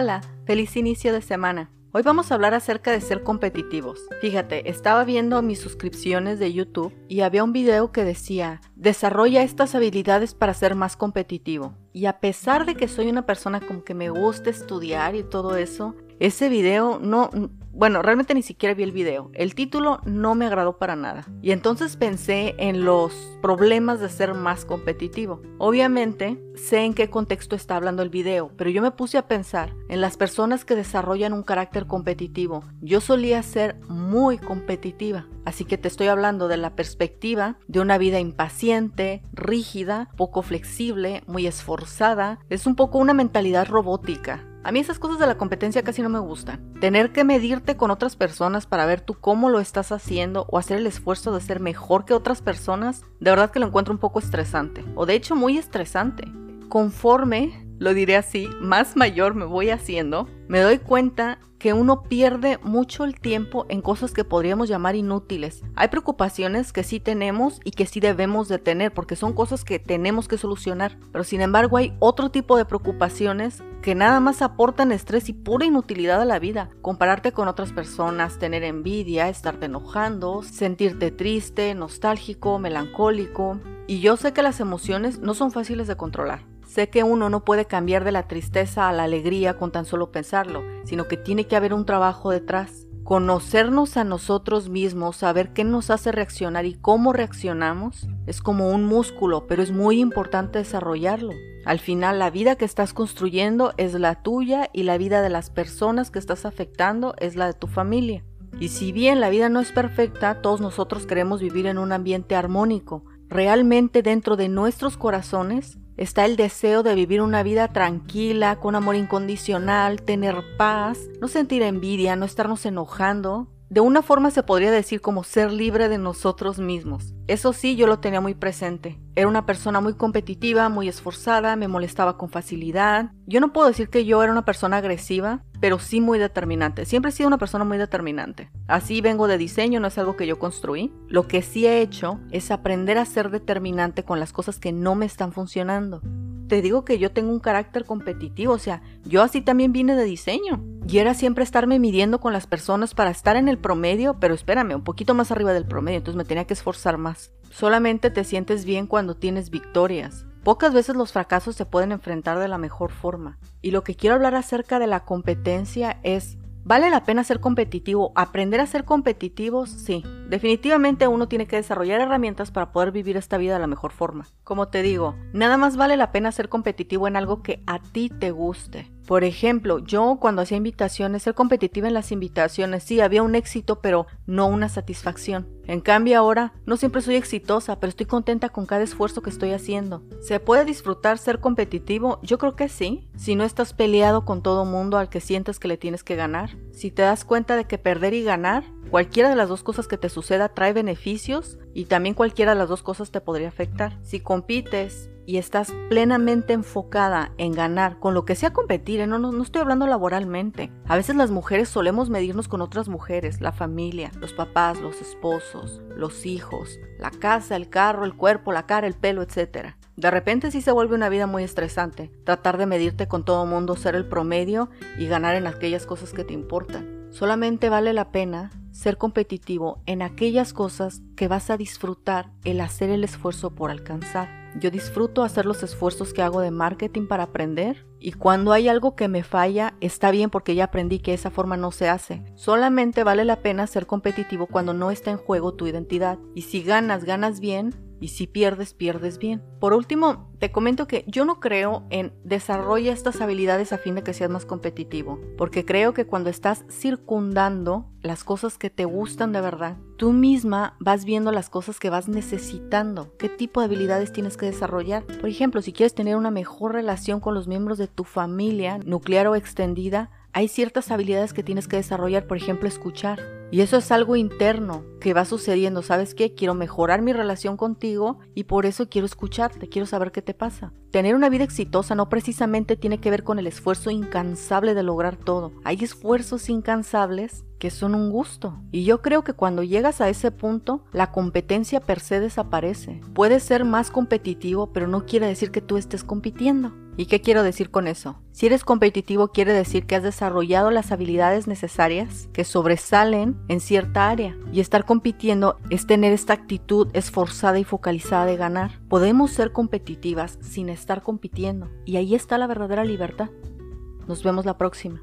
Hola, feliz inicio de semana. Hoy vamos a hablar acerca de ser competitivos. Fíjate, estaba viendo mis suscripciones de YouTube y había un video que decía, desarrolla estas habilidades para ser más competitivo. Y a pesar de que soy una persona como que me gusta estudiar y todo eso, ese video no, bueno, realmente ni siquiera vi el video. El título no me agradó para nada. Y entonces pensé en los problemas de ser más competitivo. Obviamente, sé en qué contexto está hablando el video, pero yo me puse a pensar en las personas que desarrollan un carácter competitivo. Yo solía ser muy competitiva. Así que te estoy hablando de la perspectiva de una vida impaciente, rígida, poco flexible, muy esforzada. Es un poco una mentalidad robótica. A mí esas cosas de la competencia casi no me gustan. Tener que medirte con otras personas para ver tú cómo lo estás haciendo o hacer el esfuerzo de ser mejor que otras personas, de verdad que lo encuentro un poco estresante. O de hecho muy estresante. Conforme, lo diré así, más mayor me voy haciendo, me doy cuenta que uno pierde mucho el tiempo en cosas que podríamos llamar inútiles. Hay preocupaciones que sí tenemos y que sí debemos de tener porque son cosas que tenemos que solucionar, pero sin embargo hay otro tipo de preocupaciones que nada más aportan estrés y pura inutilidad a la vida. Compararte con otras personas, tener envidia, estarte enojando, sentirte triste, nostálgico, melancólico. Y yo sé que las emociones no son fáciles de controlar. Sé que uno no puede cambiar de la tristeza a la alegría con tan solo pensarlo, sino que tiene que haber un trabajo detrás. Conocernos a nosotros mismos, saber qué nos hace reaccionar y cómo reaccionamos, es como un músculo, pero es muy importante desarrollarlo. Al final, la vida que estás construyendo es la tuya y la vida de las personas que estás afectando es la de tu familia. Y si bien la vida no es perfecta, todos nosotros queremos vivir en un ambiente armónico. Realmente dentro de nuestros corazones está el deseo de vivir una vida tranquila, con amor incondicional, tener paz, no sentir envidia, no estarnos enojando. De una forma se podría decir como ser libre de nosotros mismos. Eso sí, yo lo tenía muy presente. Era una persona muy competitiva, muy esforzada, me molestaba con facilidad. Yo no puedo decir que yo era una persona agresiva, pero sí muy determinante. Siempre he sido una persona muy determinante. Así vengo de diseño, no es algo que yo construí. Lo que sí he hecho es aprender a ser determinante con las cosas que no me están funcionando. Te digo que yo tengo un carácter competitivo, o sea, yo así también vine de diseño. Y era siempre estarme midiendo con las personas para estar en el promedio, pero espérame, un poquito más arriba del promedio, entonces me tenía que esforzar más. Solamente te sientes bien cuando tienes victorias. Pocas veces los fracasos se pueden enfrentar de la mejor forma. Y lo que quiero hablar acerca de la competencia es ¿Vale la pena ser competitivo? ¿Aprender a ser competitivos? Sí. Definitivamente uno tiene que desarrollar herramientas para poder vivir esta vida de la mejor forma. Como te digo, nada más vale la pena ser competitivo en algo que a ti te guste. Por ejemplo, yo cuando hacía invitaciones, ser competitiva en las invitaciones, sí, había un éxito, pero no una satisfacción. En cambio ahora, no siempre soy exitosa, pero estoy contenta con cada esfuerzo que estoy haciendo. ¿Se puede disfrutar ser competitivo? Yo creo que sí. Si no estás peleado con todo mundo al que sientes que le tienes que ganar. Si te das cuenta de que perder y ganar Cualquiera de las dos cosas que te suceda trae beneficios y también cualquiera de las dos cosas te podría afectar. Si compites y estás plenamente enfocada en ganar con lo que sea competir, ¿eh? no, no, no estoy hablando laboralmente. A veces las mujeres solemos medirnos con otras mujeres, la familia, los papás, los esposos, los hijos, la casa, el carro, el cuerpo, la cara, el pelo, etc. De repente sí se vuelve una vida muy estresante, tratar de medirte con todo mundo, ser el promedio y ganar en aquellas cosas que te importan. Solamente vale la pena ser competitivo en aquellas cosas que vas a disfrutar el hacer el esfuerzo por alcanzar. Yo disfruto hacer los esfuerzos que hago de marketing para aprender y cuando hay algo que me falla está bien porque ya aprendí que esa forma no se hace. Solamente vale la pena ser competitivo cuando no está en juego tu identidad y si ganas, ganas bien y si pierdes, pierdes bien. Por último, te comento que yo no creo en desarrolla estas habilidades a fin de que seas más competitivo, porque creo que cuando estás circundando las cosas que te gustan de verdad, tú misma vas viendo las cosas que vas necesitando, qué tipo de habilidades tienes que desarrollar. Por ejemplo, si quieres tener una mejor relación con los miembros de tu familia, nuclear o extendida, hay ciertas habilidades que tienes que desarrollar, por ejemplo, escuchar. Y eso es algo interno que va sucediendo. ¿Sabes qué? Quiero mejorar mi relación contigo y por eso quiero escucharte, quiero saber qué te pasa. Tener una vida exitosa no precisamente tiene que ver con el esfuerzo incansable de lograr todo. Hay esfuerzos incansables que son un gusto. Y yo creo que cuando llegas a ese punto, la competencia per se desaparece. Puedes ser más competitivo, pero no quiere decir que tú estés compitiendo. ¿Y qué quiero decir con eso? Si eres competitivo quiere decir que has desarrollado las habilidades necesarias que sobresalen en cierta área. Y estar compitiendo es tener esta actitud esforzada y focalizada de ganar. Podemos ser competitivas sin estar compitiendo. Y ahí está la verdadera libertad. Nos vemos la próxima.